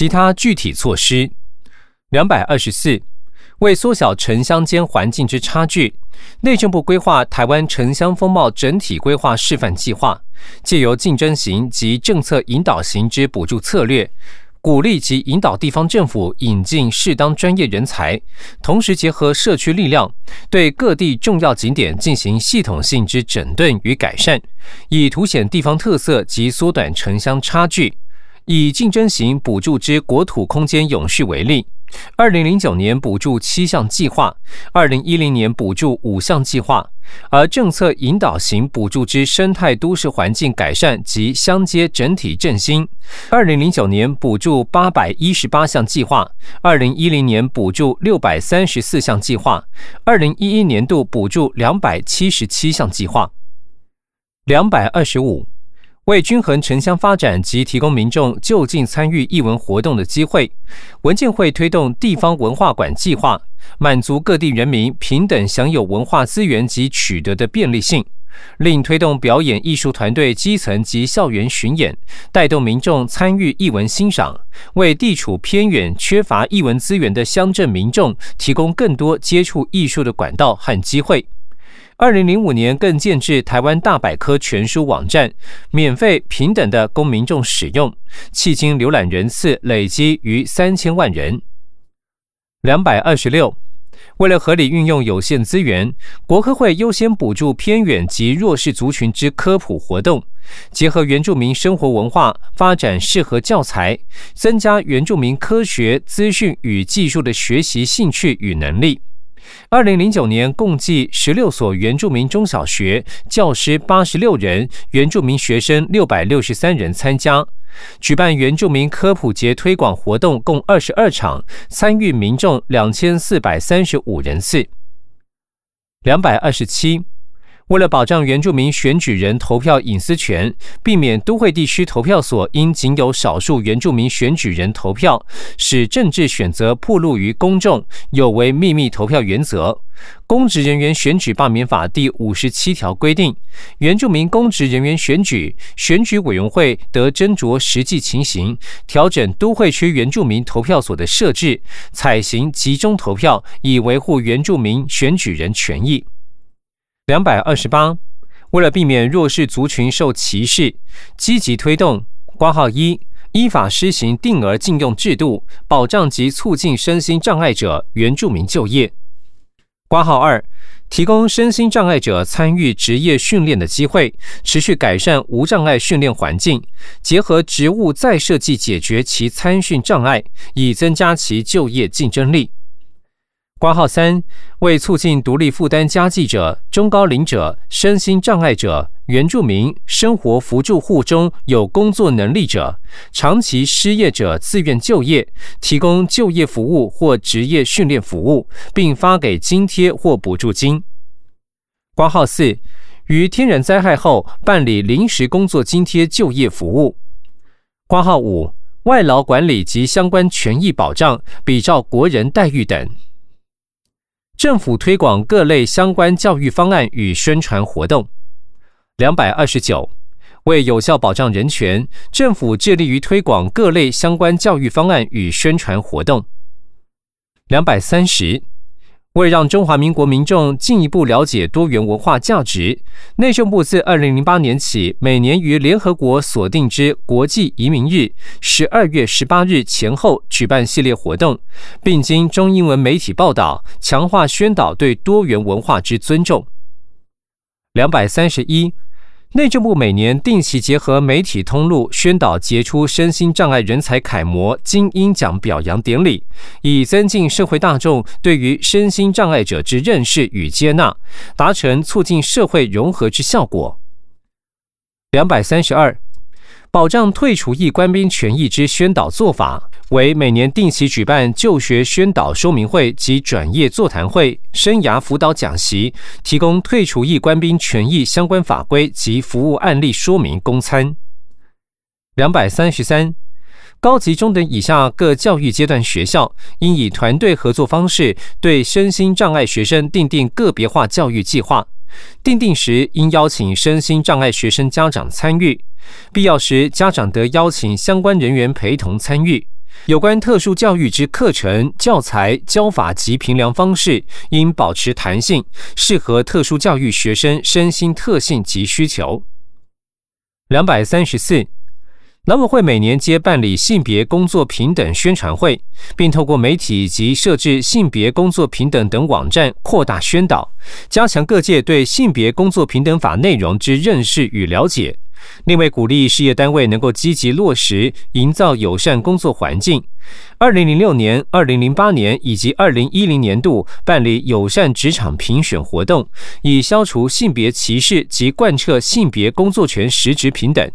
其他具体措施。两百二十四，为缩小城乡间环境之差距，内政部规划台湾城乡风貌整体规划示范计划，借由竞争型及政策引导型之补助策略。鼓励及引导地方政府引进适当专业人才，同时结合社区力量，对各地重要景点进行系统性之整顿与改善，以凸显地方特色及缩短城乡差距。以竞争型补助之国土空间永续为例。二零零九年补助七项计划，二零一零年补助五项计划，而政策引导型补助之生态都市环境改善及乡街整体振兴，二零零九年补助八百一十八项计划，二零一零年补助六百三十四项计划，二零一一年度补助两百七十七项计划，两百二十五。为均衡城乡发展及提供民众就近参与艺文活动的机会，文建会推动地方文化馆计划，满足各地人民平等享有文化资源及取得的便利性。另推动表演艺术团队基层及校园巡演，带动民众参与艺文欣赏，为地处偏远、缺乏艺文资源的乡镇民众提供更多接触艺术的管道和机会。二零零五年，更建制台湾大百科全书网站，免费平等的供民众使用，迄今浏览人次累积逾三千万人。两百二十六，为了合理运用有限资源，国科会优先补助偏远及弱势族群之科普活动，结合原住民生活文化，发展适合教材，增加原住民科学资讯与技术的学习兴趣与能力。二零零九年，共计十六所原住民中小学教师八十六人，原住民学生六百六十三人参加，举办原住民科普节推广活动共二十二场，参与民众两千四百三十五人次。两百二十七。为了保障原住民选举人投票隐私权，避免都会地区投票所因仅有少数原住民选举人投票，使政治选择暴露于公众，有违秘密投票原则，公职人员选举罢免法第五十七条规定，原住民公职人员选举，选举委员会得斟酌实际情形，调整都会区原住民投票所的设置，采行集中投票，以维护原住民选举人权益。两百二十八，为了避免弱势族群受歧视，积极推动挂号一依法施行定额禁用制度，保障及促进身心障碍者原住民就业。挂号二提供身心障碍者参与职业训练的机会，持续改善无障碍训练环境，结合职务再设计解决其参训障碍，以增加其就业竞争力。挂号三，为促进独立负担家计者、中高龄者、身心障碍者、原住民、生活扶助户中有工作能力者、长期失业者自愿就业，提供就业服务或职业训练服务，并发给津贴或补助金。挂号四，于天然灾害后办理临时工作津贴就业服务。挂号五，外劳管理及相关权益保障，比照国人待遇等。政府推广各类相关教育方案与宣传活动。两百二十九，为有效保障人权，政府致力于推广各类相关教育方案与宣传活动。两百三十。为让中华民国民众进一步了解多元文化价值，内政部自二零零八年起，每年于联合国所定之国际移民日十二月十八日前后举办系列活动，并经中英文媒体报道，强化宣导对多元文化之尊重。两百三十一。内政部每年定期结合媒体通路宣导杰出身心障碍人才楷模精英奖表扬典礼，以增进社会大众对于身心障碍者之认识与接纳，达成促进社会融合之效果。两百三十二。保障退除役官兵权益之宣导做法，为每年定期举办就学宣导说明会及转业座谈会、生涯辅导讲习，提供退除役官兵权益相关法规及服务案例说明公参。两百三十三，高级中等以下各教育阶段学校，应以团队合作方式，对身心障碍学生订定个别化教育计划。定定时应邀请身心障碍学生家长参与。必要时，家长得邀请相关人员陪同参与。有关特殊教育之课程、教材、教法及评量方式，应保持弹性，适合特殊教育学生身心特性及需求。两百三十四。劳委会每年皆办理性别工作平等宣传会，并透过媒体及设置性别工作平等等网站扩大宣导，加强各界对性别工作平等法内容之认识与了解。另外，鼓励事业单位能够积极落实，营造友善工作环境。二零零六年、二零零八年以及二零一零年度办理友善职场评选活动，以消除性别歧视及贯彻性别工作权实质平等。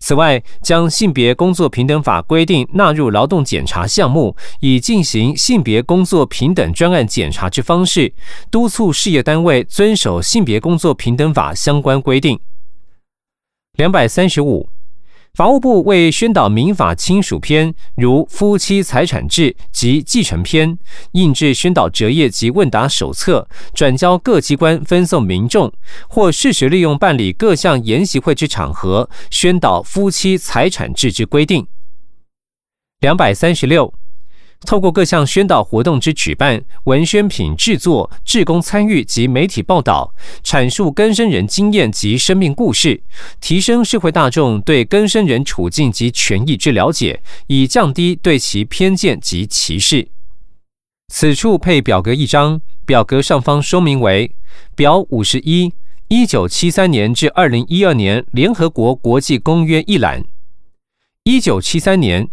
此外，将性别工作平等法规定纳入劳动检查项目，以进行性别工作平等专案检查之方式，督促事业单位遵守性别工作平等法相关规定。两百三十五。法务部为宣导民法亲属篇，如夫妻财产制及继承篇，印制宣导折页及问答手册，转交各机关分送民众，或适时利用办理各项研习会之场合，宣导夫妻财产制之规定。两百三十六。透过各项宣导活动之举办、文宣品制作、志工参与及媒体报道，阐述根生人经验及生命故事，提升社会大众对根生人处境及权益之了解，以降低对其偏见及歧视。此处配表格一张，表格上方说明为表五十一，一九七三年至二零一二年联合国国际公约一览，一九七三年。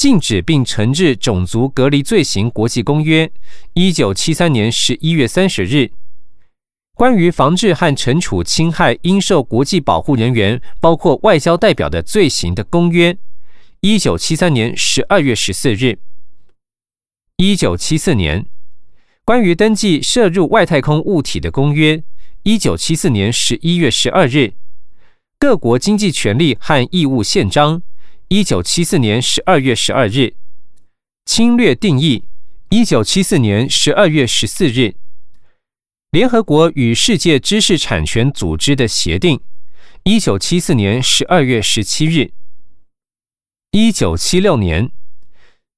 禁止并惩治种族隔离罪行国际公约，一九七三年十一月三十日；关于防治和惩处侵害应受国际保护人员，包括外交代表的罪行的公约，一九七三年十二月十四日；一九七四年关于登记射入外太空物体的公约，一九七四年十一月十二日；各国经济权利和义务宪章。一九七四年十二月十二日，侵略定义；一九七四年十二月十四日，联合国与世界知识产权组织的协定；一九七四年十二月十七日，一九七六年，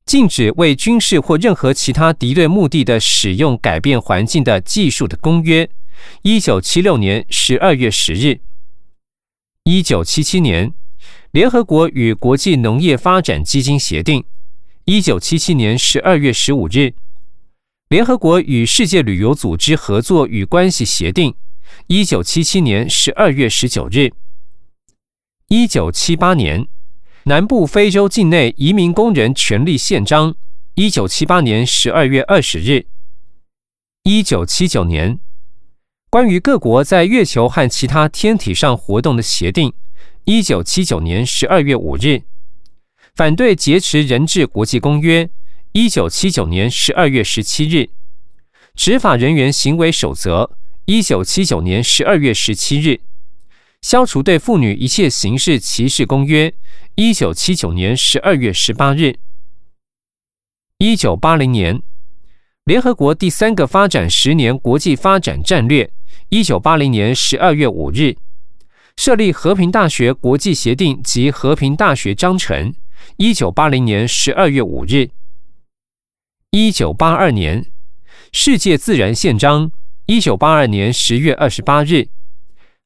禁止为军事或任何其他敌对目的的使用改变环境的技术的公约；一九七六年十二月十日，一九七七年。联合国与国际农业发展基金协定，一九七七年十二月十五日；联合国与世界旅游组织合作与关系协定，一九七七年十二月十九日；一九七八年南部非洲境内移民工人权利宪章，一九七八年十二月二十日；一九七九年关于各国在月球和其他天体上活动的协定。一九七九年十二月五日，反对劫持人质国际公约；一九七九年十二月十七日，执法人员行为守则；一九七九年十二月十七日，消除对妇女一切形式歧视公约；一九七九年十二月十八日，一九八零年，联合国第三个发展十年国际发展战略；一九八零年十二月五日。设立和平大学国际协定及和平大学章程，一九八零年十二月五日；一九八二年世界自然宪章，一九八二年十月二十八日；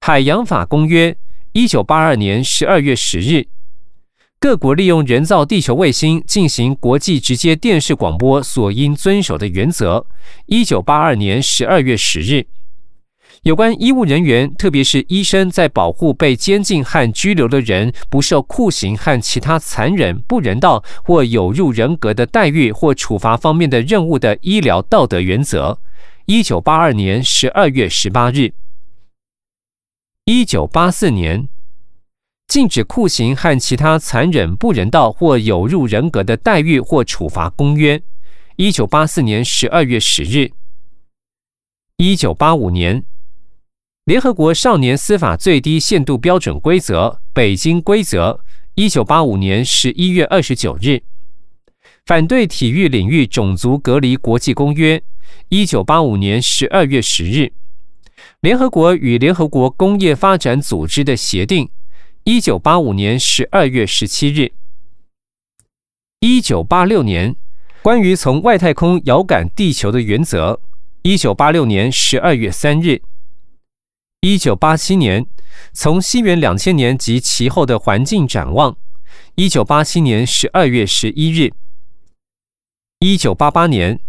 海洋法公约，一九八二年十二月十日；各国利用人造地球卫星进行国际直接电视广播所应遵守的原则，一九八二年十二月十日。有关医务人员，特别是医生，在保护被监禁和拘留的人不受酷刑和其他残忍、不人道或有辱人格的待遇或处罚方面的任务的医疗道德原则，一九八二年十二月十八日；一九八四年禁止酷刑和其他残忍、不人道或有辱人格的待遇或处罚公约，一九八四年十二月十日；一九八五年。联合国少年司法最低限度标准规则（北京规则），一九八五年十一月二十九日；反对体育领域种族隔离国际公约，一九八五年十二月十日；联合国与联合国工业发展组织的协定，一九八五年十二月十七日。一九八六年，关于从外太空遥感地球的原则。一九八六年十二月三日。一九八七年，从西元两千年及其后的环境展望。一九八七年十二月十一日。一九八八年，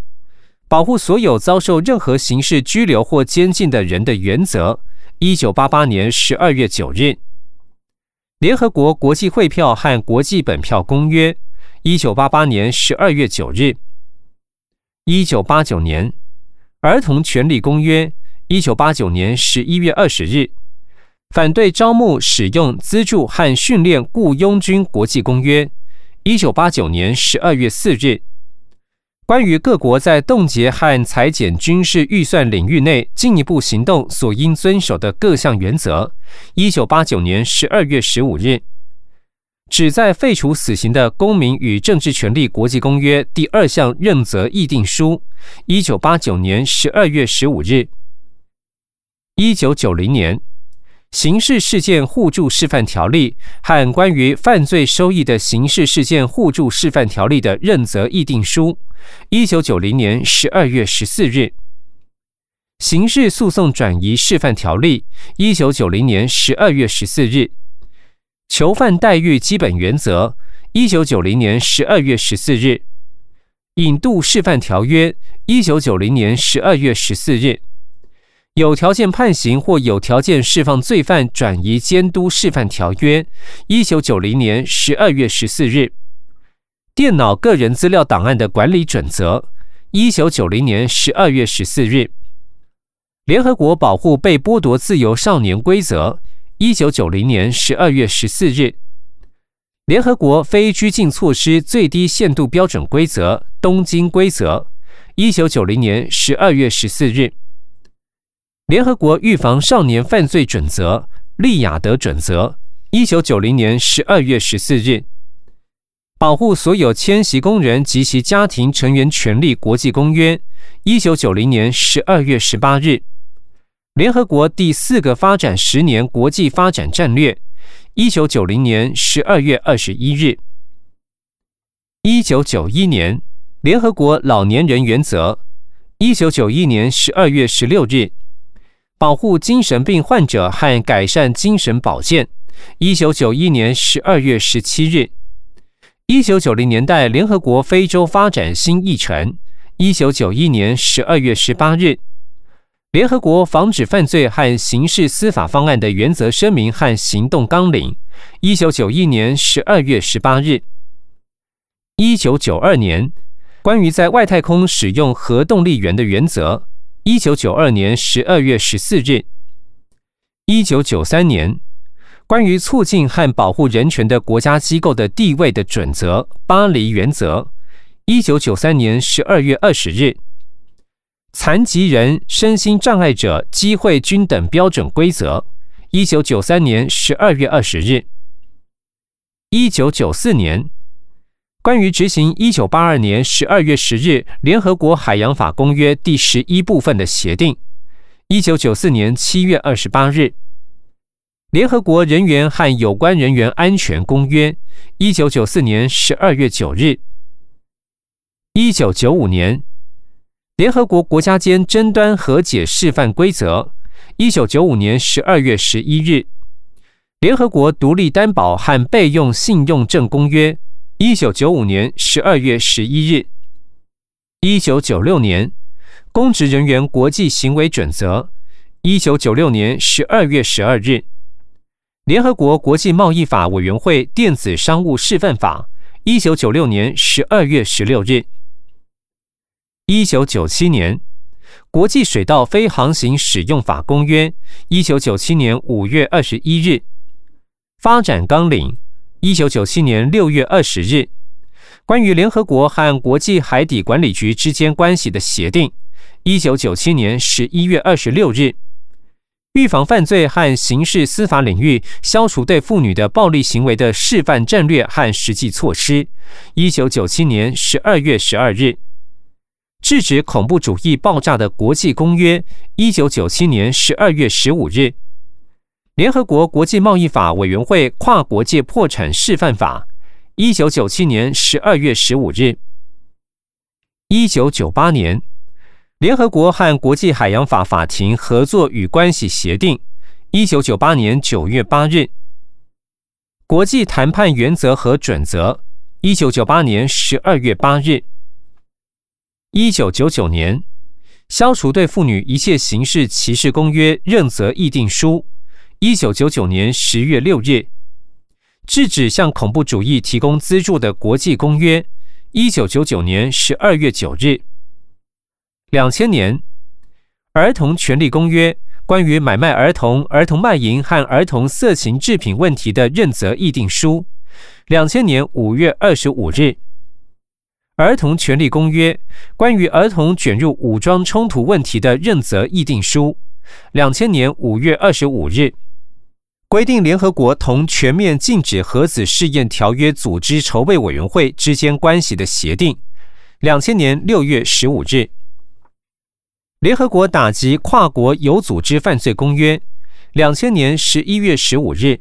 保护所有遭受任何形式拘留或监禁的人的原则。一九八八年十二月九日。联合国国际汇票和国际本票公约。一九八八年十二月九日。一九八九年。儿童权利公约，一九八九年十一月二十日；反对招募、使用、资助和训练雇佣军国际公约，一九八九年十二月四日；关于各国在冻结和裁减军事预算领域内进一步行动所应遵守的各项原则，一九八九年十二月十五日。旨在废除死刑的《公民与政治权利国际公约》第二项认责议定书，一九八九年十二月十五日。一九九零年，《刑事事件互助示范条例》和关于犯罪收益的刑事事件互助示范条例的认责议定书，一九九零年十二月十四日。《刑事诉讼转移示范条例》，一九九零年十二月十四日。囚犯待遇基本原则，一九九零年十二月十四日；引渡示范条约，一九九零年十二月十四日；有条件判刑或有条件释放罪犯转移监督示范条约，一九九零年十二月十四日；电脑个人资料档案的管理准则，一九九零年十二月十四日；联合国保护被剥夺自由少年规则。一九九零年十二月十四日，联合国非拘禁措施最低限度标准规则（东京规则）。一九九零年十二月十四日，联合国预防少年犯罪准则（利雅得准则）。一九九零年十二月十四日，保护所有迁徙工人及其家庭成员权利国际公约。一九九零年十二月十八日。联合国第四个发展十年国际发展战略，一九九零年十二月二十一日。一九九一年联合国老年人原则，一九九一年十二月十六日。保护精神病患者和改善精神保健，一九九一年十二月十七日。一九九零年代联合国非洲发展新议程，一九九一年十二月十八日。联合国防止犯罪和刑事司法方案的原则声明和行动纲领，一九九一年十二月十八日。一九九二年，关于在外太空使用核动力源的原则，一九九二年十二月十四日。一九九三年，关于促进和保护人权的国家机构的地位的准则，巴黎原则，一九九三年十二月二十日。残疾人、身心障碍者机会均等标准规则，一九九三年十二月二十日。一九九四年，关于执行一九八二年十二月十日联合国海洋法公约第十一部分的协定，一九九四年七月二十八日。联合国人员和有关人员安全公约，一九九四年十二月九日。一九九五年。联合国国家间争端和解示范规则，一九九五年十二月十一日；联合国独立担保和备用信用证公约，一九九五年十二月十一日；一九九六年公职人员国际行为准则，一九九六年十二月十二日；联合国国际贸易法委员会电子商务示范法，一九九六年十二月十六日。一九九七年，国际水道非航行使用法公约，一九九七年五月二十一日，发展纲领，一九九七年六月二十日，关于联合国和国际海底管理局之间关系的协定，一九九七年十一月二十六日，预防犯罪和刑事司法领域消除对妇女的暴力行为的示范战略和实际措施，一九九七年十二月十二日。制止恐怖主义爆炸的国际公约，一九九七年十二月十五日；联合国国际贸易法委员会跨国界破产示范法，一九九七年十二月十五日。一九九八年，联合国和国际海洋法法庭合作与关系协定。一九九八年九月八日，国际谈判原则和准则。一九九八年十二月八日，一九九九年，消除对妇女一切形式歧视公约认责议定书。一九九九年十月六日，制止向恐怖主义提供资助的国际公约。一九九九年十二月九日，两千年，儿童权利公约。关于买卖儿童、儿童卖淫和儿童色情制品问题的认责议定书，两千年五月二十五日；儿童权利公约关于儿童卷入武装冲突问题的认责议定书，两千年五月二十五日；规定联合国同全面禁止核子试验条约组织筹备委员会之间关系的协定，两千年六月十五日。联合国打击跨国有组织犯罪公约，两千年十一月十五日；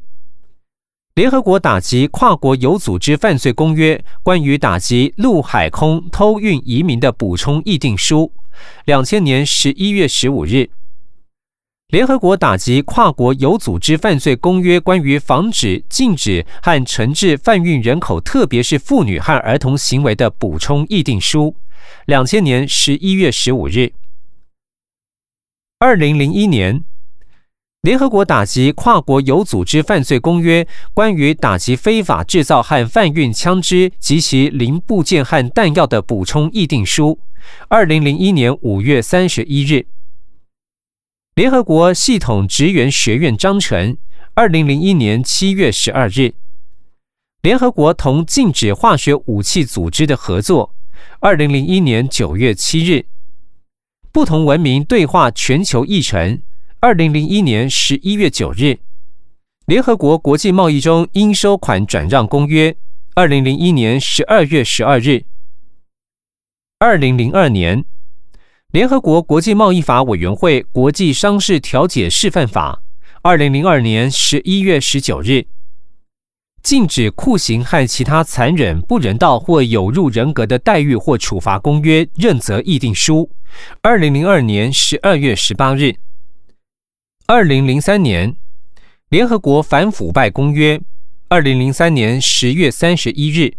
联合国打击跨国有组织犯罪公约关于打击陆海空偷运移民的补充议定书，两千年十一月十五日；联合国打击跨国有组织犯罪公约关于防止、禁止和惩治贩运人口，特别是妇女和儿童行为的补充议定书，两千年十一月十五日。二零零一年，联合国打击跨国有组织犯罪公约关于打击非法制造和贩运枪支及其零部件和弹药的补充议定书，二零零一年五月三十一日。联合国系统职员学院章程，二零零一年七月十二日。联合国同禁止化学武器组织的合作，二零零一年九月七日。不同文明对话全球议程，二零零一年十一月九日，联合国国际贸易中应收款转让公约，二零零一年十二月十二日，二零零二年，联合国国际贸易法委员会国际商事调解示范法，二零零二年十一月十九日。禁止酷刑和其他残忍、不人道或有辱人格的待遇或处罚公约认责议定书，二零零二年十二月十八日。二零零三年，联合国反腐败公约，二零零三年十月三十一日。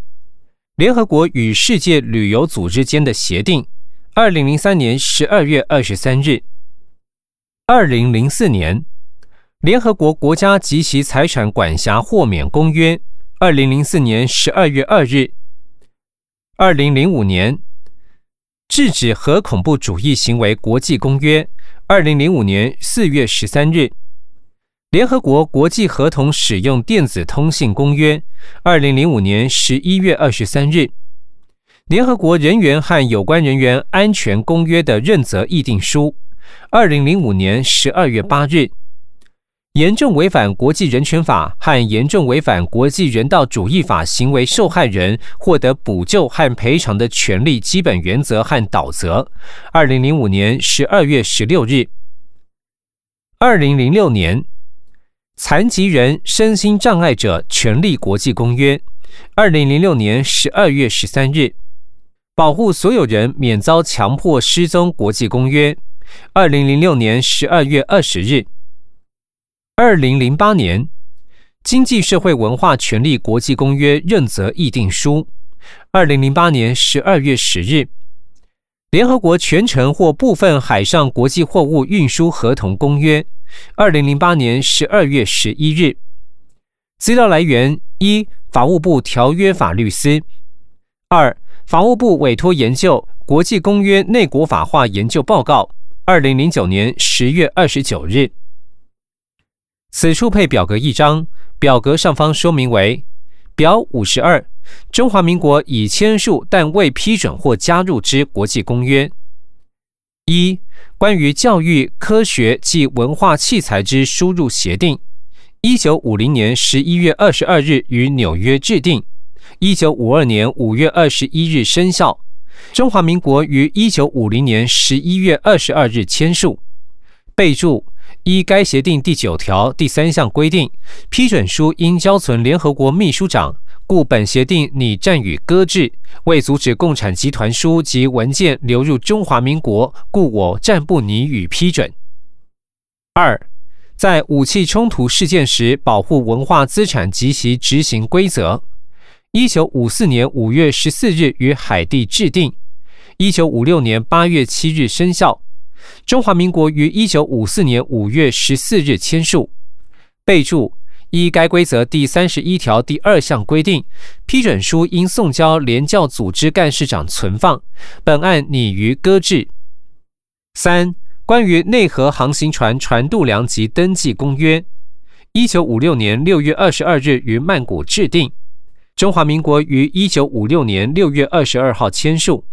联合国与世界旅游组织间的协定，二零零三年十二月二十三日。二零零四年。联合国国家及其财产管辖豁免公约，二零零四年十二月二日。二零零五年，制止核恐怖主义行为国际公约，二零零五年四月十三日。联合国国际合同使用电子通信公约，二零零五年十一月二十三日。联合国人员和有关人员安全公约的认责议定书，二零零五年十二月八日。严重违反国际人权法和严重违反国际人道主义法行为受害人获得补救和赔偿的权利基本原则和导则，二零零五年十二月十六日。二零零六年，残疾人身心障碍者权利国际公约，二零零六年十二月十三日。保护所有人免遭强迫失踪国际公约，二零零六年十二月二十日。二零零八年，《经济社会文化权利国际公约认责议定书》；二零零八年十二月十日，《联合国全程或部分海上国际货物运输合同公约》；二零零八年十二月十一日。资料来源：一、法务部条约法律司；二、法务部委托研究《国际公约内国法化研究报告》，二零零九年十月二十九日。此处配表格一张，表格上方说明为表五十二：中华民国已签署但未批准或加入之国际公约。一、关于教育、科学及文化器材之输入协定，一九五零年十一月二十二日于纽约制定，一九五二年五月二十一日生效。中华民国于一九五零年十一月二十二日签署。备注。依该协定第九条第三项规定，批准书应交存联合国秘书长，故本协定拟暂予搁置。为阻止共产集团书及文件流入中华民国，故我暂不拟予批准。二，在武器冲突事件时保护文化资产及其执行规则，一九五四年五月十四日于海地制定，一九五六年八月七日生效。中华民国于一九五四年五月十四日签署。备注：依该规则第三十一条第二项规定，批准书应送交联教组织干事长存放。本案拟于搁置。三、关于内河航行船船度量及登记公约，一九五六年六月二十二日于曼谷制定。中华民国于一九五六年六月二十二号签署。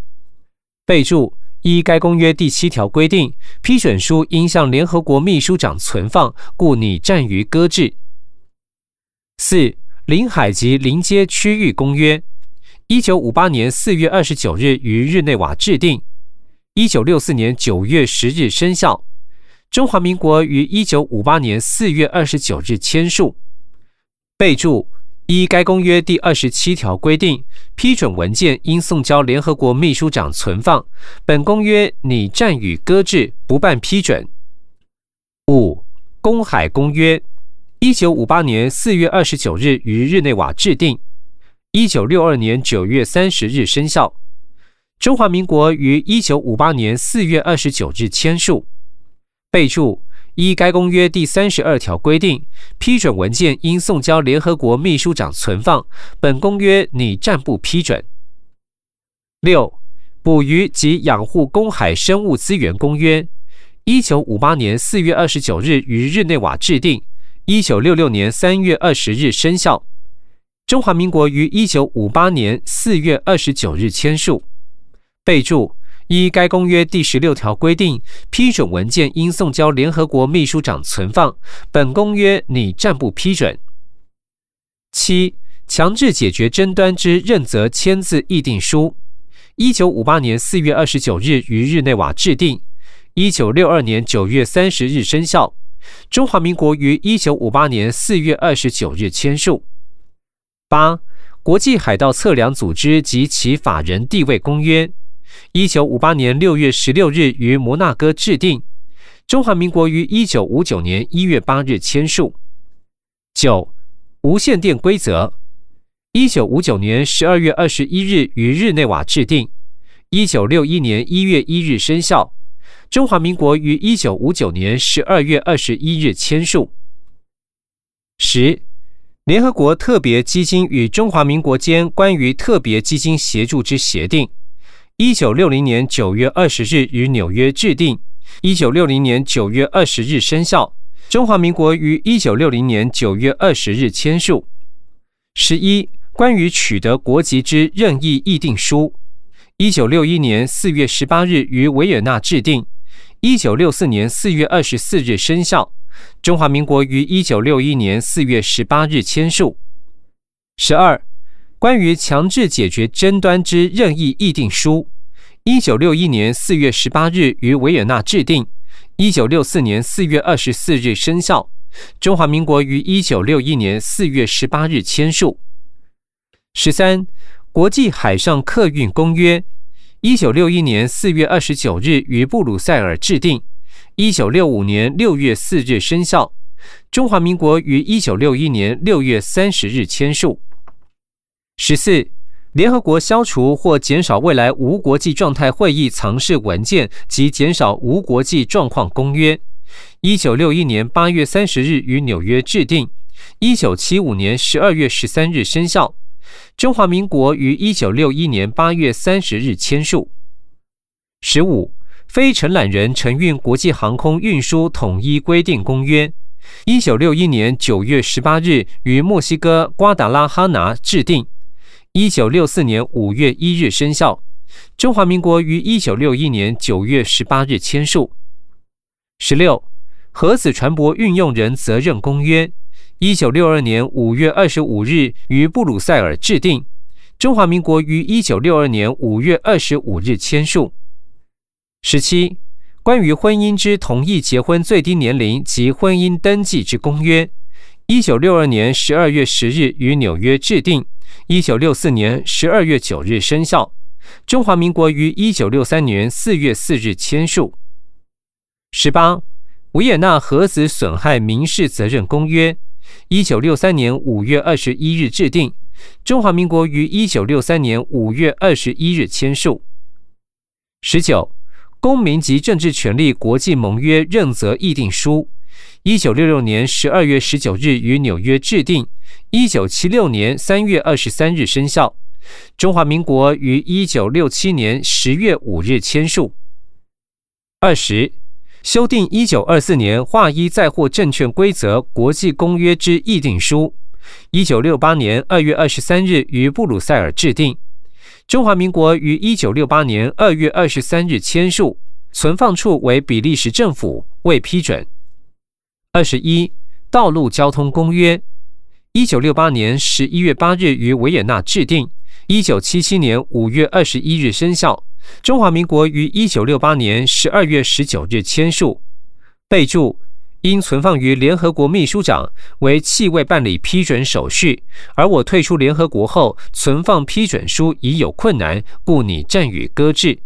备注。依该公约第七条规定，批准书应向联合国秘书长存放，故拟暂于搁置。四、领海及临街区域公约，一九五八年四月二十九日于日内瓦制定，一九六四年九月十日生效。中华民国于一九五八年四月二十九日签署。备注。依该公约第二十七条规定，批准文件应送交联合国秘书长存放。本公约拟暂予搁置，不办批准。五、公海公约，一九五八年四月二十九日于日内瓦制定，一九六二年九月三十日生效。中华民国于一九五八年四月二十九日签署。备注。依该公约第三十二条规定，批准文件应送交联合国秘书长存放。本公约拟暂不批准。六、捕鱼及养护公海生物资源公约，一九五八年四月二十九日于日内瓦制定，一九六六年三月二十日生效。中华民国于一九五八年四月二十九日签署。备注。依该公约第十六条规定，批准文件应送交联合国秘书长存放。本公约拟暂不批准。七、强制解决争端之认责签字议定书，一九五八年四月二十九日于日内瓦制定，一九六二年九月三十日生效。中华民国于一九五八年四月二十九日签署。八、国际海盗测量组织及其法人地位公约。一九五八年六月十六日于摩纳哥制定，中华民国于一九五九年一月八日签署。九、无线电规则，一九五九年十二月二十一日于日内瓦制定，一九六一年一月一日生效。中华民国于一九五九年十二月二十一日签署。十、联合国特别基金与中华民国间关于特别基金协助之协定。一九六零年九月二十日于纽约制定，一九六零年九月二十日生效。中华民国于一九六零年九月二十日签署。十一、关于取得国籍之任意议定书，一九六一年四月十八日于维也纳制定，一九六四年四月二十四日生效。中华民国于一九六一年四月十八日签署。十二。关于强制解决争端之任意议定书，一九六一年四月十八日于维也纳制定，一九六四年四月二十四日生效。中华民国于一九六一年四月十八日签署。十三，国际海上客运公约，一九六一年四月二十九日于布鲁塞尔制定，一九六五年六月四日生效。中华民国于一九六一年六月三十日签署。十四，联合国消除或减少未来无国际状态会议藏式文件及减少无国际状况公约，一九六一年八月三十日于纽约制定，一九七五年十二月十三日生效。中华民国于一九六一年八月三十日签署。十五，非承揽人承运国际航空运输统一规定公约，一九六一年九月十八日于墨西哥瓜达拉哈纳制定。一九六四年五月一日生效，中华民国于一九六一年九月十八日签署。十六，核子船舶运用人责任公约，一九六二年五月二十五日于布鲁塞尔制定，中华民国于一九六二年五月二十五日签署。十七，关于婚姻之同意结婚最低年龄及婚姻登记之公约，一九六二年十二月十日于纽约制定，一九六四年十二月九日生效。中华民国于一九六三年四月四日签署。十八，维也纳核子损害民事责任公约，一九六三年五月二十一日制定，中华民国于一九六三年五月二十一日签署。十九。公民及政治权利国际盟约认责议定书，一九六六年十二月十九日于纽约制定，一九七六年三月二十三日生效。中华民国于一九六七年十月五日签署。二十，修订一九二四年划一载货证券规则国际公约之议定书，一九六八年二月二十三日于布鲁塞尔制定。中华民国于一九六八年二月二十三日签署，存放处为比利时政府未批准。二十一，道路交通公约，一九六八年十一月八日于维也纳制定，一九七七年五月二十一日生效。中华民国于一九六八年十二月十九日签署。备注。因存放于联合国秘书长，为弃未办理批准手续，而我退出联合国后，存放批准书已有困难，故拟暂予搁置。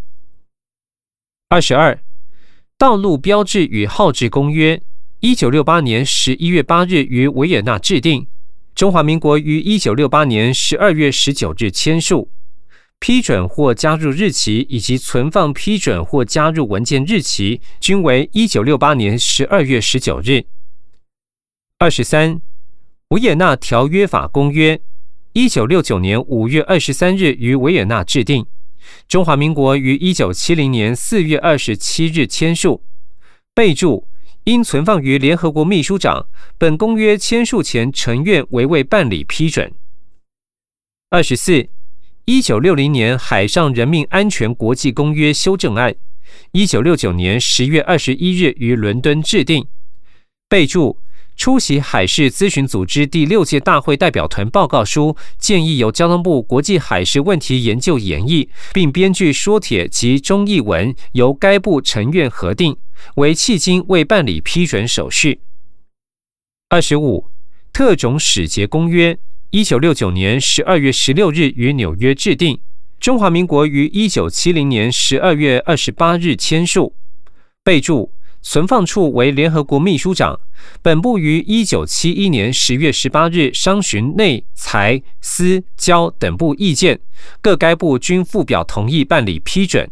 二十二，道路标志与号志公约，一九六八年十一月八日于维也纳制定，中华民国于一九六八年十二月十九日签署。批准或加入日期以及存放批准或加入文件日期均为一九六八年十二月十九日。二十三，维也纳条约法公约，一九六九年五月二十三日于维也纳制定，中华民国于一九七零年四月二十七日签署。备注：应存放于联合国秘书长。本公约签署前，成院为未办理批准。二十四。一九六零年海上人命安全国际公约修正案，一九六九年十月二十一日于伦敦制定。备注：出席海事咨询组织第六届大会代表团报告书建议由交通部国际海事问题研究演绎，并编剧说帖及中译文，由该部成院核定，为迄今未办理批准手续。二十五，特种使节公约。一九六九年十二月十六日于纽约制定，中华民国于一九七零年十二月二十八日签署。备注：存放处为联合国秘书长。本部于一九七一年十月十八日商询内、财、司、交等部意见，各该部均附表同意办理批准。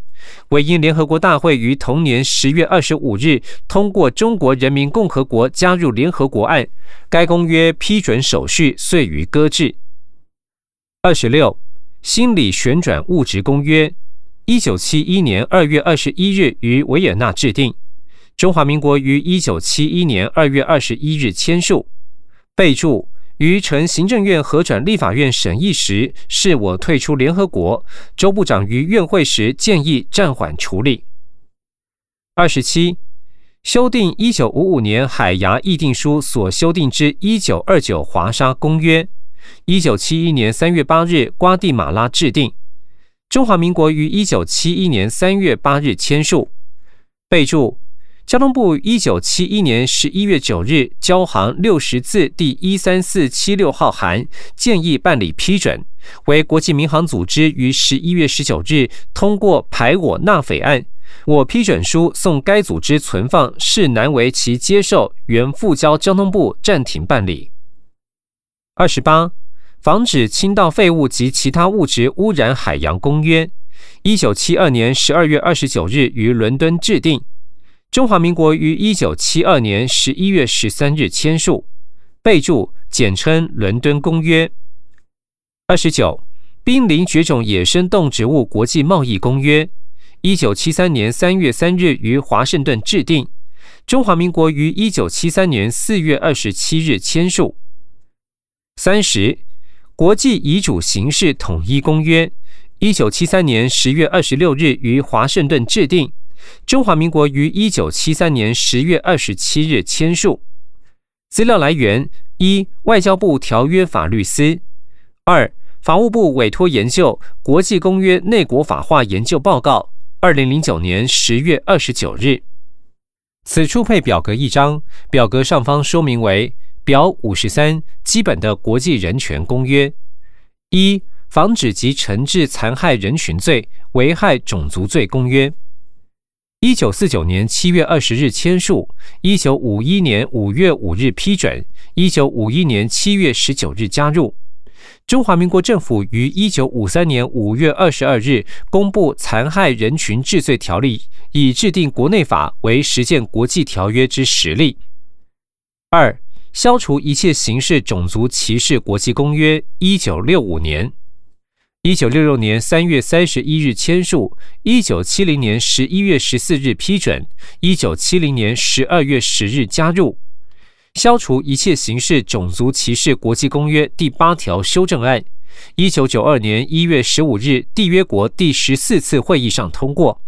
唯因联合国大会于同年十月二十五日通过《中国人民共和国加入联合国案》，该公约批准手续遂予搁置。二十六，心理旋转物质公约，一九七一年二月二十一日于维也纳制定，中华民国于一九七一年二月二十一日签署。备注。于呈行政院核转立法院审议时，是我退出联合国。周部长于院会时建议暂缓处理。二十七，修订一九五五年海牙议定书所修订之一九二九华沙公约，一九七一年三月八日瓜地马拉制定，中华民国于一九七一年三月八日签署。备注。交通部一九七一年十一月九日交行六十字第一三四七六号函，建议办理批准，为国际民航组织于十一月十九日通过排我纳匪案，我批准书送该组织存放，是难为其接受，原复交交通部暂停办理。二十八，防止倾倒废物及其他物质污染海洋公约，一九七二年十二月二十九日于伦敦制定。中华民国于一九七二年十一月十三日签署，备注简称《伦敦公约》。二十九，濒临绝种野生动植物国际贸易公约，一九七三年三月三日于华盛顿制定，中华民国于一九七三年四月二十七日签署。三十，国际遗嘱形式统一公约，一九七三年十月二十六日于华盛顿制定。中华民国于一九七三年十月二十七日签署。资料来源：一、外交部条约法律司；二、法务部委托研究《国际公约内国法化研究报告》，二零零九年十月二十九日。此处配表格一张，表格上方说明为表五十三基本的国际人权公约一防止及惩治残害人群罪、危害种族罪公约。一九四九年七月二十日签署，一九五一年五月五日批准，一九五一年七月十九日加入。中华民国政府于一九五三年五月二十二日公布《残害人群治罪条例》，以制定国内法为实践国际条约之实例。二、消除一切形式种族歧视国际公约，一九六五年。一九六六年三月三十一日签署，一九七零年十一月十四日批准，一九七零年十二月十日加入《消除一切形式种族歧视国际公约》第八条修正案，一九九二年一月十五日缔约国第十四次会议上通过。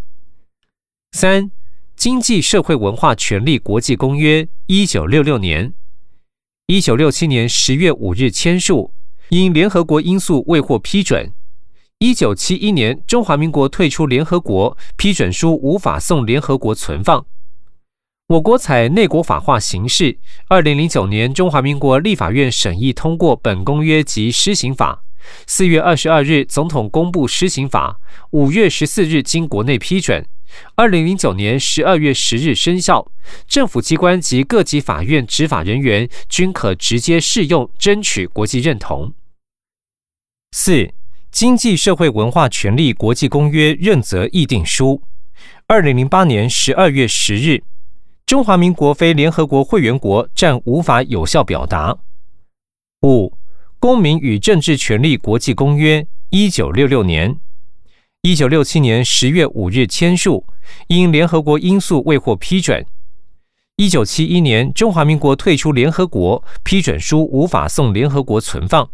三、经济社会文化权利国际公约，一九六六年，一九六七年十月五日签署，因联合国因素未获批准。一九七一年，中华民国退出联合国，批准书无法送联合国存放。我国采内国法化形式。二零零九年，中华民国立法院审议通过本公约及施行法。四月二十二日，总统公布施行法。五月十四日，经国内批准。二零零九年十二月十日生效。政府机关及各级法院执法人员均可直接适用，争取国际认同。四。经济社会文化权利国际公约认责议定书，二零零八年十二月十日，中华民国非联合国会员国暂无法有效表达。五，公民与政治权利国际公约，一九六六年，一九六七年十月五日签署，因联合国因素未获批准。一九七一年，中华民国退出联合国，批准书无法送联合国存放。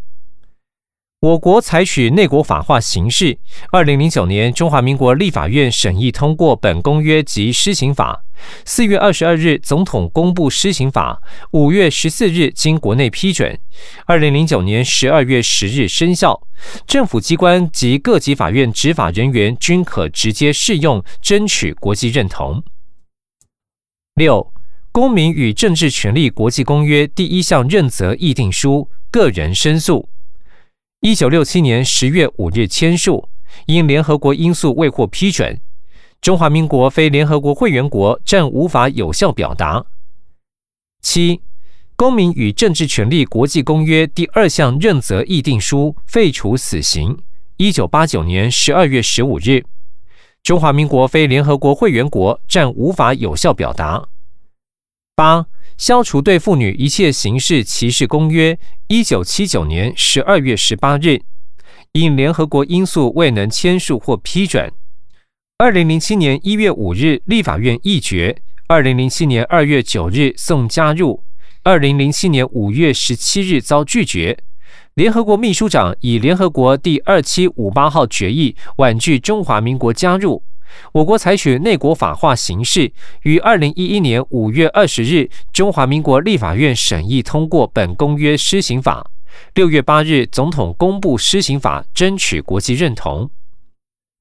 我国采取内国法化形式。二零零九年，中华民国立法院审议通过本公约及施行法。四月二十二日，总统公布施行法。五月十四日，经国内批准。二零零九年十二月十日生效。政府机关及各级法院执法人员均可直接适用，争取国际认同。六，公民与政治权利国际公约第一项认责议定书，个人申诉。一九六七年十月五日签署，因联合国因素未获批准，中华民国非联合国会员国暂无法有效表达。七，公民与政治权利国际公约第二项认责议定书废除死刑。一九八九年十二月十五日，中华民国非联合国会员国暂无法有效表达。八。消除对妇女一切形式歧视公约，一九七九年十二月十八日，因联合国因素未能签署或批准。二零零七年一月五日，立法院议决。二零零七年二月九日送加入。二零零七年五月十七日遭拒绝。联合国秘书长以联合国第二七五八号决议婉拒中华民国加入。我国采取内国法化形式，于二零一一年五月二十日，中华民国立法院审议通过本公约施行法。六月八日，总统公布施行法，争取国际认同。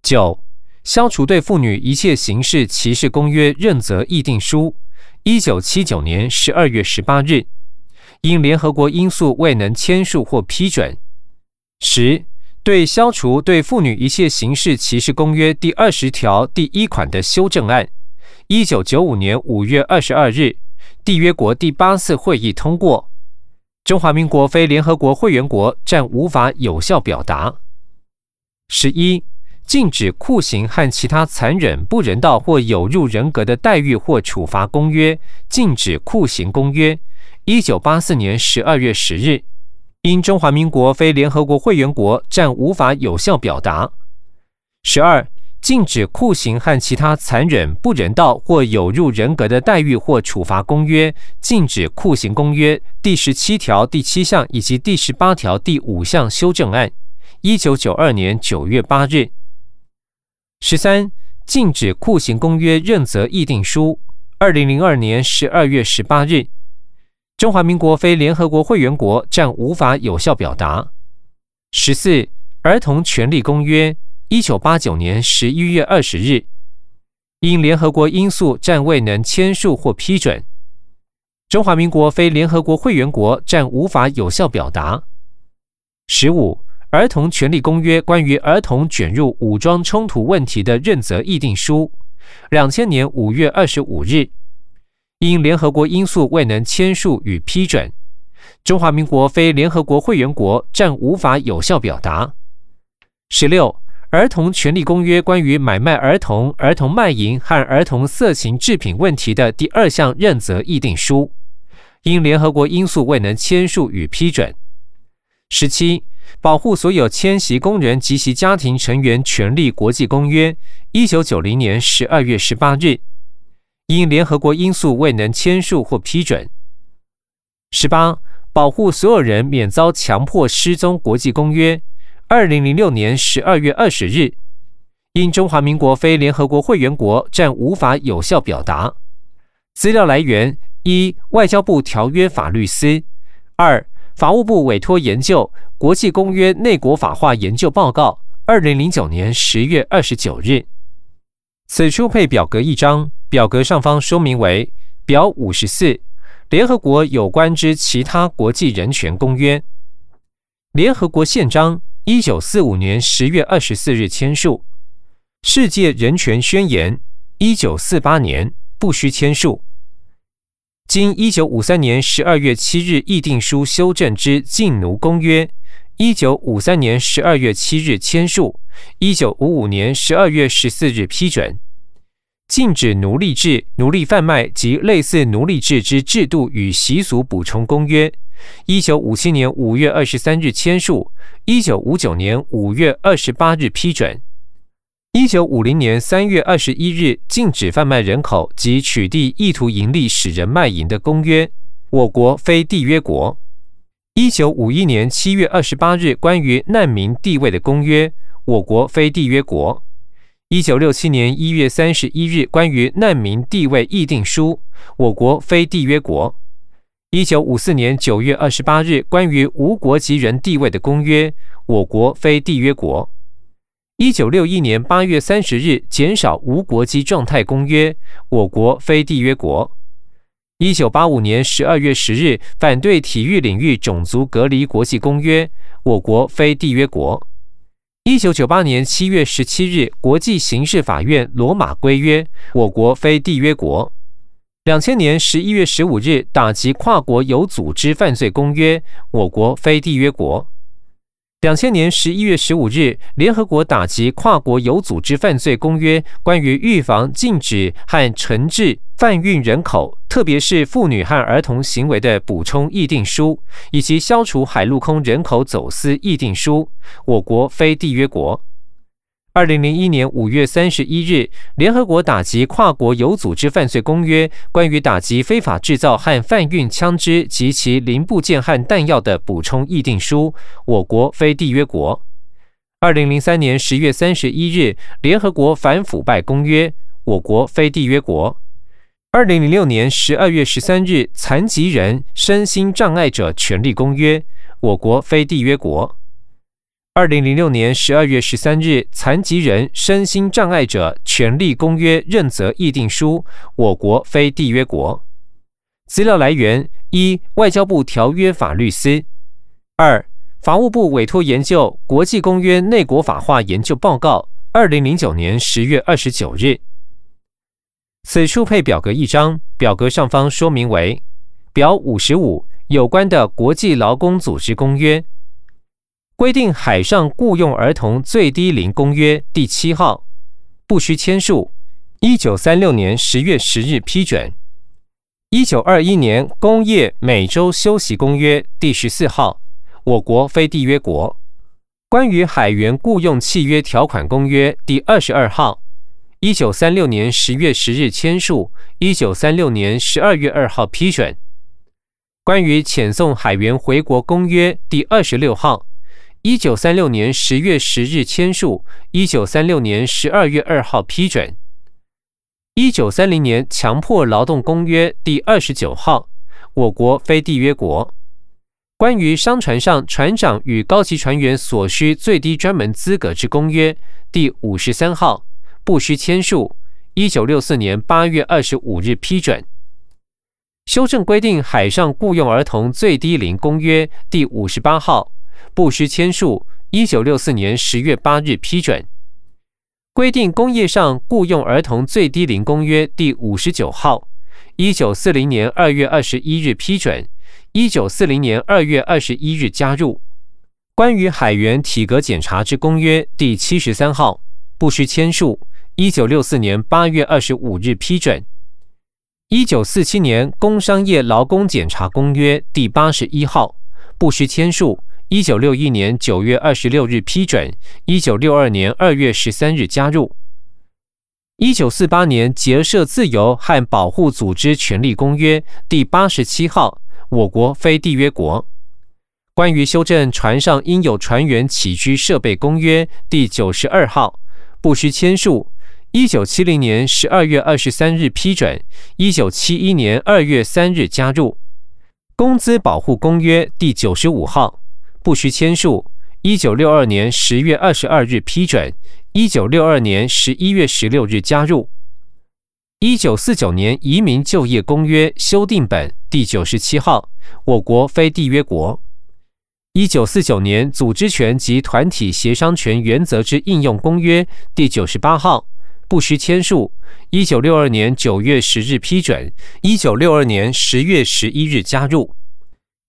九、消除对妇女一切形式歧视公约认责议定书，一九七九年十二月十八日，因联合国因素未能签署或批准。十。对消除对妇女一切形式歧视公约第二十条第一款的修正案，一九九五年五月二十二日，缔约国第八次会议通过。中华民国非联合国会员国暂无法有效表达。十一，禁止酷刑和其他残忍、不人道或有辱人格的待遇或处罚公约，禁止酷刑公约，一九八四年十二月十日。因中华民国非联合国会员国暂无法有效表达。十二、禁止酷刑和其他残忍、不人道或有辱人格的待遇或处罚公约，禁止酷刑公约第十七条第七项以及第十八条第五项修正案，一九九二年九月八日。十三、禁止酷刑公约认责议定书，二零零二年十二月十八日。中华民国非联合国会员国暂无法有效表达。十四，儿童权利公约，一九八九年十一月二十日，因联合国因素暂未能签署或批准；中华民国非联合国会员国暂无法有效表达。十五，儿童权利公约关于儿童卷入武装冲突问题的认责议定书，两千年五月二十五日，因联合国因素未能签署与批准。中华民国非联合国会员国暂无法有效表达。十六，《儿童权利公约》关于买卖儿童、儿童卖淫和儿童色情制品问题的第二项认责议定书，因联合国因素未能签署与批准。十七，《保护所有迁徙工人及其家庭成员权利国际公约》，一九九零年十二月十八日，因联合国因素未能签署或批准。十八。保护所有人免遭强迫失踪国际公约，二零零六年十二月二十日，因中华民国非联合国会员国暂无法有效表达。资料来源：一、外交部条约法律司；二、法务部委托研究国际公约内国法化研究报告，二零零九年十月二十九日。此书配表格一张，表格上方说明为表五十四。联合国有关之其他国际人权公约，联合国宪章一九四五年十月二十四日签署，世界人权宣言一九四八年不需签署，经一九五三年十二月七日议定书修正之禁奴公约一九五三年十二月七日签署，一九五五年十二月十四日批准。禁止奴隶制、奴隶贩卖及类似奴隶制之制度与习俗补充公约，一九五七年五月二十三日签署，一九五九年五月二十八日批准。一九五零年三月二十一日禁止贩卖人口及取缔意图盈利使人卖淫的公约，我国非缔约国。一九五一年七月二十八日关于难民地位的公约，我国非缔约国。一九六七年一月三十一日关于难民地位议定书，我国非缔约国。一九五四年九月二十八日关于无国籍人地位的公约，我国非缔约国。一九六一年八月三十日减少无国籍状态公约，我国非缔约国。一九八五年十二月十日反对体育领域种族隔离国际公约，我国非缔约国。一九九八年七月十七日，国际刑事法院罗马规约，我国非缔约国。两千年十一月十五日，打击跨国有组织犯罪公约，我国非缔约国。两千年十一月十五日，联合国打击跨国有组织犯罪公约关于预防、禁止和惩治。贩运人口，特别是妇女和儿童行为的补充议定书，以及消除海陆空人口走私议定书，我国非缔约国。二零零一年五月三十一日，联合国打击跨国有组织犯罪公约关于打击非法制造和贩运枪支及其零部件和弹药的补充议定书，我国非缔约国。二零零三年十月三十一日，联合国反腐败公约，我国非缔约国。二零零六年十二月十三日，《残疾人身心障碍者权利公约》，我国非缔约国。二零零六年十二月十三日，《残疾人身心障碍者权利公约认责议定书》，我国非缔约国。资料来源：一、外交部条约法律司；二、法务部委托研究国际公约内国法化研究报告，二零零九年十月二十九日。此处配表格一张，表格上方说明为表五十五有关的国际劳工组织公约，规定海上雇佣儿童最低龄公约第七号，不需签署。一九三六年十月十日批准。一九二一年工业每周休息公约第十四号，我国非缔约国。关于海员雇佣契约条款公约第二十二号。一九三六年十月十日签署，一九三六年十二月二号批准。关于遣送海员回国公约第二十六号，一九三六年十月十日签署，一九三六年十二月二号批准。一九三零年强迫劳动公约第二十九号，我国非缔约国。关于商船上船长与高级船员所需最低专门资格之公约第五十三号。不需签署。一九六四年八月二十五日批准。修正规定海上雇佣儿童最低龄公约第五十八号，不需签署。一九六四年十月八日批准。规定工业上雇佣儿童最低龄公约第五十九号，一九四零年二月二十一日批准。一九四零年二月二十一日加入。关于海员体格检查之公约第七十三号，不需签署。一九六四年八月二十五日批准。一九四七年工商业劳工检查公约第八十一号，不需签署。一九六一年九月二十六日批准。一九六二年二月十三日加入。一九四八年结社自由和保护组织权利公约第八十七号，我国非缔约国。关于修正船上应有船员起居设备公约第九十二号，不需签署。一九七零年十二月二十三日批准，一九七一年二月三日加入。工资保护公约第九十五号不需签署，一九六二年十月二十二日批准，一九六二年十一月十六日加入。一九四九年移民就业公约修订本第九十七号，我国非缔约国。一九四九年组织权及团体协商权原则之应用公约第九十八号。不需签署。一九六二年九月十日批准，一九六二年十月十一日加入。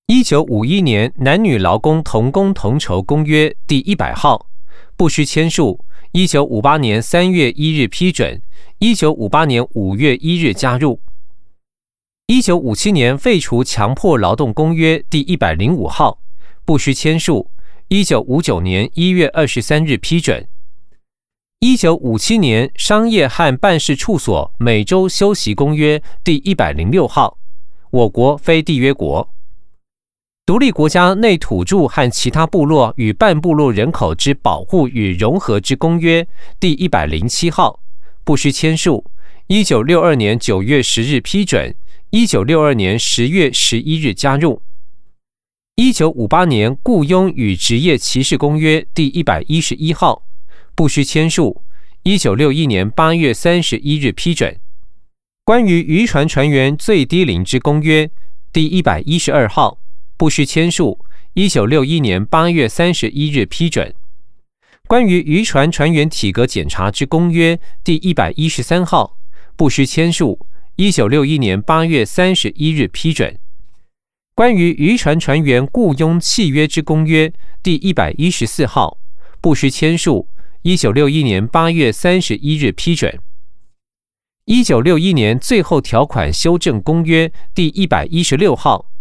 一九五一年男女劳工同工同酬公约第一百号，不需签署。一九五八年三月一日批准，一九五八年五月一日加入。一九五七年废除强迫劳动公约第一百零五号，不需签署。一九五九年一月二十三日批准。一九五七年商业和办事处所每周休息公约第一百零六号，我国非缔约国。独立国家内土著和其他部落与半部落人口之保护与融合之公约第一百零七号，不需签署。一九六二年九月十日批准，一九六二年十月十一日加入。一九五八年雇佣与职业歧视公约第一百一十一号。不需签署。一九六一年八月三十一日批准。关于渔船船员最低龄之公约第一百一十二号，不需签署。一九六一年八月三十一日批准。关于渔船船员体格检查之公约第一百一十三号，不需签署。一九六一年八月三十一日批准。关于渔船船员雇佣契约之公约第一百一十四号，不需签署。一九六一年八月三十一日批准。一九六一年最后条款修正公约第一百一十六号。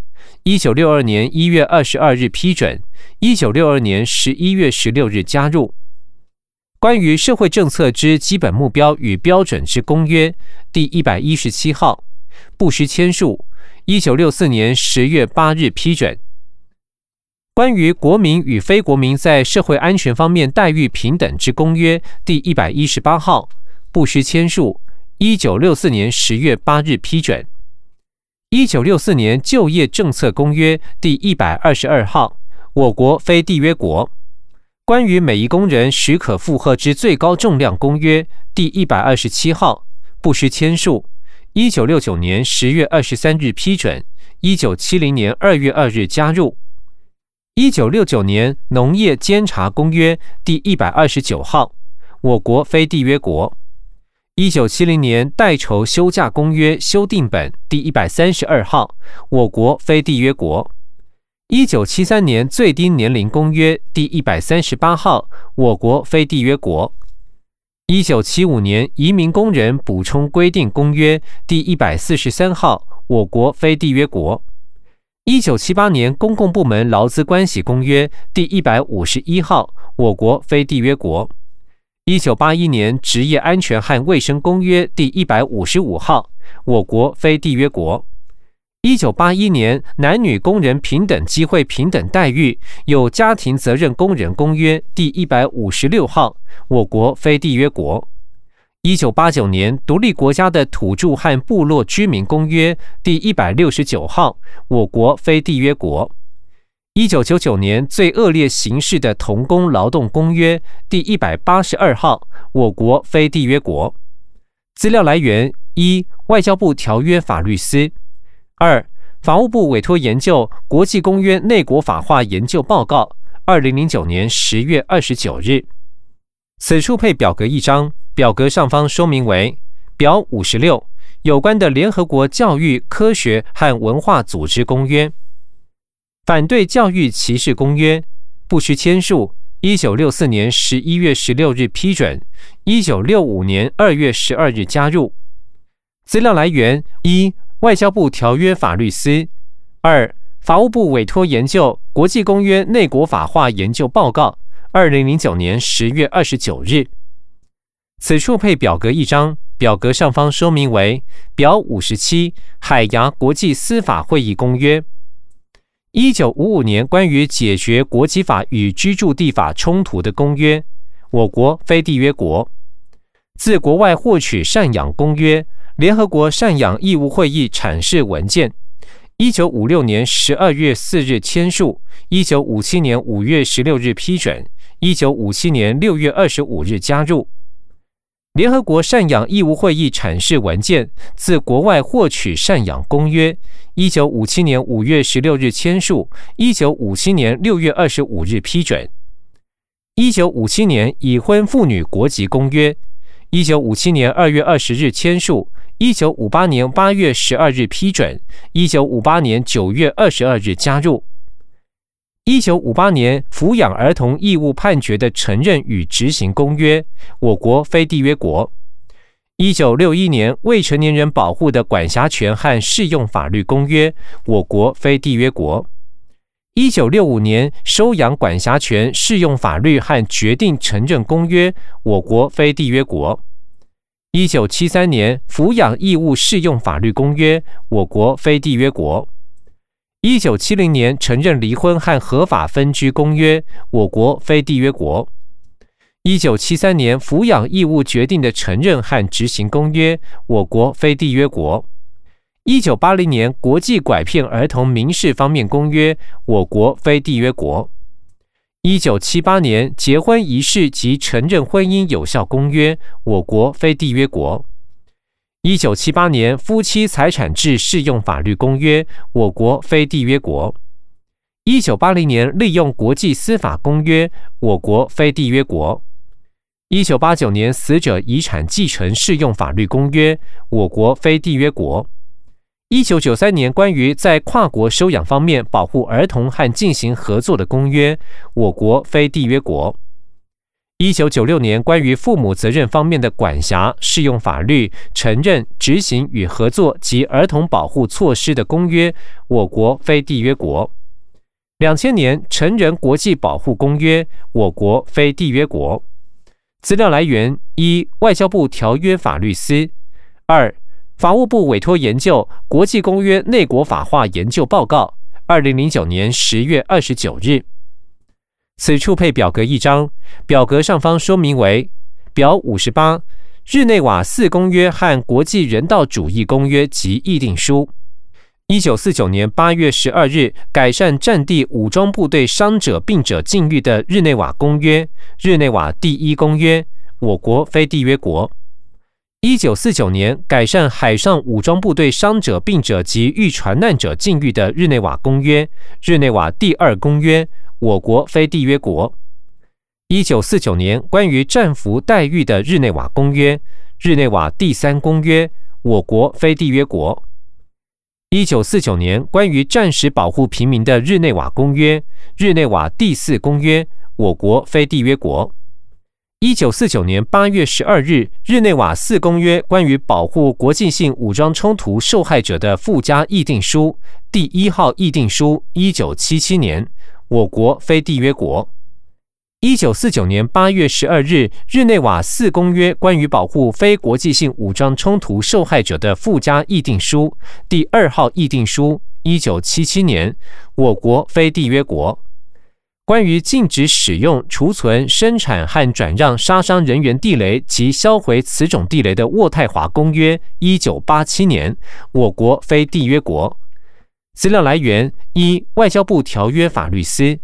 一九六二年一月二十二日批准。一九六二年十一月十六日加入。关于社会政策之基本目标与标准之公约第一百一十七号，不需签署。一九六四年十月八日批准。关于国民与非国民在社会安全方面待遇平等之公约第一百一十八号，不需签署。一九六四年十月八日批准。一九六四年就业政策公约第一百二十二号，我国非缔约国。关于每一工人许可负荷之最高重量公约第一百二十七号，不需签署。一九六九年十月二十三日批准。一九七零年二月二日加入。一九六九年农业监察公约第一百二十九号，我国非缔约国。一九七零年代酬休假公约修订本第一百三十二号，我国非缔约国。一九七三年最低年龄公约第一百三十八号，我国非缔约国。一九七五年移民工人补充规定公约第一百四十三号，我国非缔约国。一九七八年公共部门劳资关系公约第一百五十一号，我国非缔约国。一九八一年职业安全和卫生公约第一百五十五号，我国非缔约国。一九八一年男女工人平等机会、平等待遇有家庭责任工人公约第一百五十六号，我国非缔约国。一九八九年独立国家的土著和部落居民公约第一百六十九号，我国非缔约国。一九九九年最恶劣形式的童工劳动公约第一百八十二号，我国非缔约国。资料来源：一、外交部条约法律司；二、法务部委托研究《国际公约内国法化研究报告》，二零零九年十月二十九日。此处配表格一张，表格上方说明为表五十六，有关的联合国教育、科学和文化组织公约。反对教育歧视公约不需签署。一九六四年十一月十六日批准，一九六五年二月十二日加入。资料来源：一、外交部条约法律司；二、法务部委托研究《国际公约内国法化研究报告》，二零零九年十月二十九日。此处配表格一张，表格上方说明为表五十七：海牙国际司法会议公约。一九五五年关于解决国籍法与居住地法冲突的公约，我国非缔约国。自国外获取赡养公约，联合国赡养义务会议阐释文件，一九五六年十二月四日签署，一九五七年五月十六日批准，一九五七年六月二十五日加入。联合国赡养义务会议阐释文件，自国外获取赡养公约。一九五七年五月十六日签署，一九五七年六月二十五日批准。一九五七年已婚妇女国籍公约，一九五七年二月二十日签署，一九五八年八月十二日批准，一九五八年九月二十二日加入。一九五八年抚养儿童义务判决的承认与执行公约，我国非缔约国。一九六一年未成年人保护的管辖权和适用法律公约，我国非缔约国。一九六五年收养管辖权适用法律和决定承认公约，我国非缔约国。一九七三年抚养义务适用法律公约，我国非缔约国。一九七零年承认离婚和合法分居公约，我国非缔约国。一九七三年抚养义务决定的承认和执行公约，我国非缔约国。一九八零年国际拐骗儿童民事方面公约，我国非缔约国。一九七八年结婚仪式及承认婚姻有效公约，我国非缔约国。一九七八年夫妻财产制适用法律公约，我国非缔约国。一九八零年利用国际司法公约，我国非缔约国。一九八九年，死者遗产继承适用法律公约，我国非缔约国。一九九三年，关于在跨国收养方面保护儿童和进行合作的公约，我国非缔约国。一九九六年，关于父母责任方面的管辖适用法律承认、执行与合作及儿童保护措施的公约，我国非缔约国。两千年，成人国际保护公约，我国非缔约国。资料来源：一、外交部条约法律司；二、法务部委托研究《国际公约内国法化研究报告》，二零零九年十月二十九日。此处配表格一张，表格上方说明为表五十八：日内瓦四公约和国际人道主义公约及议定书。一九四九年八月十二日改善战地武装部队伤者病者境遇的日内瓦公约，日内瓦第一公约，我国非缔约国。一九四九年改善海上武装部队伤者病者及遇船难者境遇的日内瓦公约，日内瓦第二公约，我国非缔约国。一九四九年关于战俘待遇的日内瓦公约，日内瓦第三公约，我国非缔约国。一九四九年关于战时保护平民的日内瓦公约，日内瓦第四公约，我国非缔约国。一九四九年八月十二日，日内瓦四公约关于保护国际性武装冲突受害者的附加议定书，第一号议定书，一九七七年，我国非缔约国。一九四九年八月十二日，日内瓦四公约关于保护非国际性武装冲突受害者的附加议定书第二号议定书，一九七七年，我国非缔约国。关于禁止使用、储存、生产和转让杀伤人员地雷及销毁此种地雷的渥太华公约，一九八七年，我国非缔约国。资料来源：一、外交部条约法律司；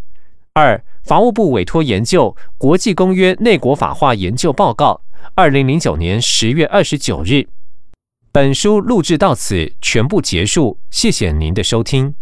二、法务部委托研究《国际公约内国法化研究报告》，二零零九年十月二十九日。本书录制到此全部结束，谢谢您的收听。